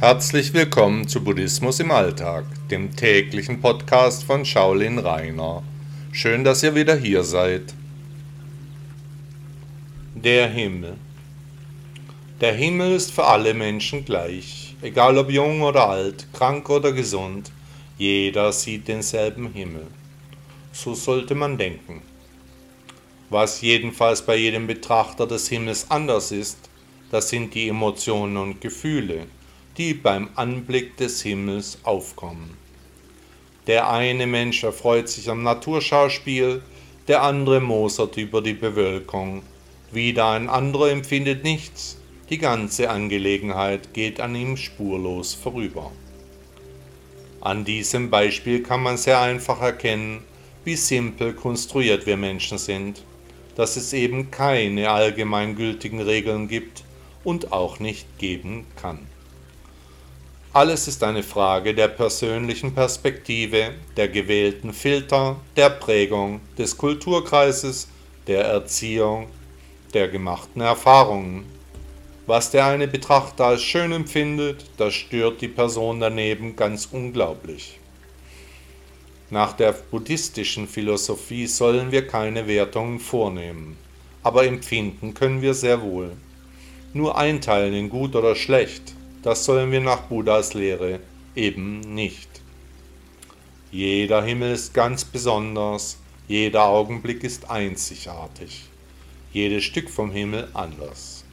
Herzlich willkommen zu Buddhismus im Alltag, dem täglichen Podcast von Shaolin Rainer. Schön, dass ihr wieder hier seid. Der Himmel. Der Himmel ist für alle Menschen gleich, egal ob jung oder alt, krank oder gesund. Jeder sieht denselben Himmel. So sollte man denken. Was jedenfalls bei jedem Betrachter des Himmels anders ist, das sind die Emotionen und Gefühle, die beim Anblick des Himmels aufkommen. Der eine Mensch erfreut sich am Naturschauspiel, der andere mosert über die Bewölkung, wieder ein anderer empfindet nichts, die ganze Angelegenheit geht an ihm spurlos vorüber. An diesem Beispiel kann man sehr einfach erkennen, wie simpel konstruiert wir Menschen sind, dass es eben keine allgemeingültigen Regeln gibt und auch nicht geben kann. Alles ist eine Frage der persönlichen Perspektive, der gewählten Filter, der Prägung, des Kulturkreises, der Erziehung, der gemachten Erfahrungen. Was der eine Betrachter als schön empfindet, das stört die Person daneben ganz unglaublich. Nach der buddhistischen Philosophie sollen wir keine Wertungen vornehmen, aber empfinden können wir sehr wohl. Nur einteilen in gut oder schlecht, das sollen wir nach Buddhas Lehre eben nicht. Jeder Himmel ist ganz besonders, jeder Augenblick ist einzigartig, jedes Stück vom Himmel anders.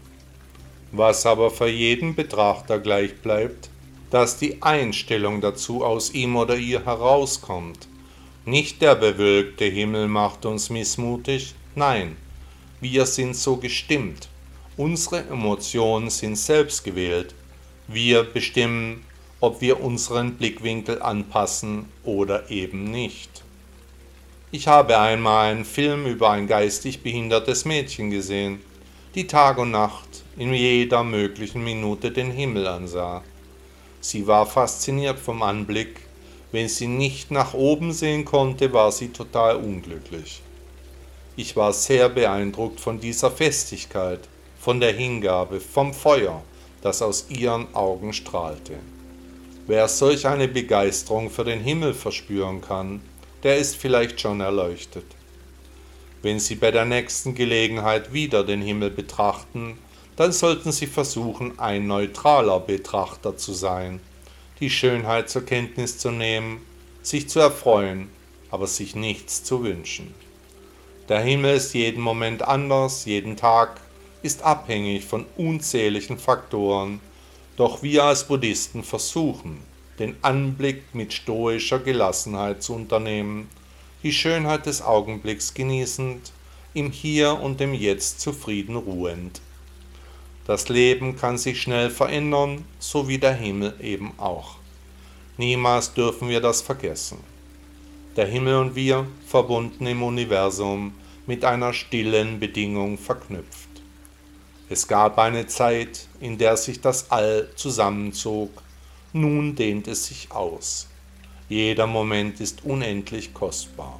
Was aber für jeden Betrachter gleich bleibt, dass die Einstellung dazu aus ihm oder ihr herauskommt. Nicht der bewölkte Himmel macht uns missmutig, nein, wir sind so gestimmt. Unsere Emotionen sind selbst gewählt, wir bestimmen, ob wir unseren Blickwinkel anpassen oder eben nicht. Ich habe einmal einen Film über ein geistig behindertes Mädchen gesehen, die Tag und Nacht in jeder möglichen Minute den Himmel ansah. Sie war fasziniert vom Anblick, wenn sie nicht nach oben sehen konnte, war sie total unglücklich. Ich war sehr beeindruckt von dieser Festigkeit, von der Hingabe, vom Feuer, das aus ihren Augen strahlte. Wer solch eine Begeisterung für den Himmel verspüren kann, der ist vielleicht schon erleuchtet. Wenn Sie bei der nächsten Gelegenheit wieder den Himmel betrachten, dann sollten Sie versuchen, ein neutraler Betrachter zu sein, die Schönheit zur Kenntnis zu nehmen, sich zu erfreuen, aber sich nichts zu wünschen. Der Himmel ist jeden Moment anders, jeden Tag, ist abhängig von unzähligen Faktoren, doch wir als Buddhisten versuchen, den Anblick mit stoischer Gelassenheit zu unternehmen, die Schönheit des Augenblicks genießend, im Hier und im Jetzt zufrieden ruhend. Das Leben kann sich schnell verändern, so wie der Himmel eben auch. Niemals dürfen wir das vergessen. Der Himmel und wir, verbunden im Universum, mit einer stillen Bedingung verknüpft. Es gab eine Zeit, in der sich das All zusammenzog, nun dehnt es sich aus. Jeder Moment ist unendlich kostbar,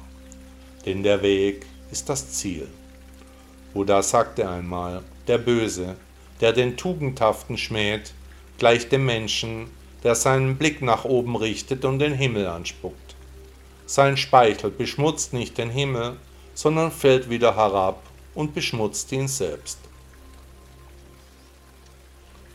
denn der Weg ist das Ziel. Buddha sagte einmal, der Böse, der den Tugendhaften schmäht, gleicht dem Menschen, der seinen Blick nach oben richtet und den Himmel anspuckt. Sein Speichel beschmutzt nicht den Himmel, sondern fällt wieder herab und beschmutzt ihn selbst.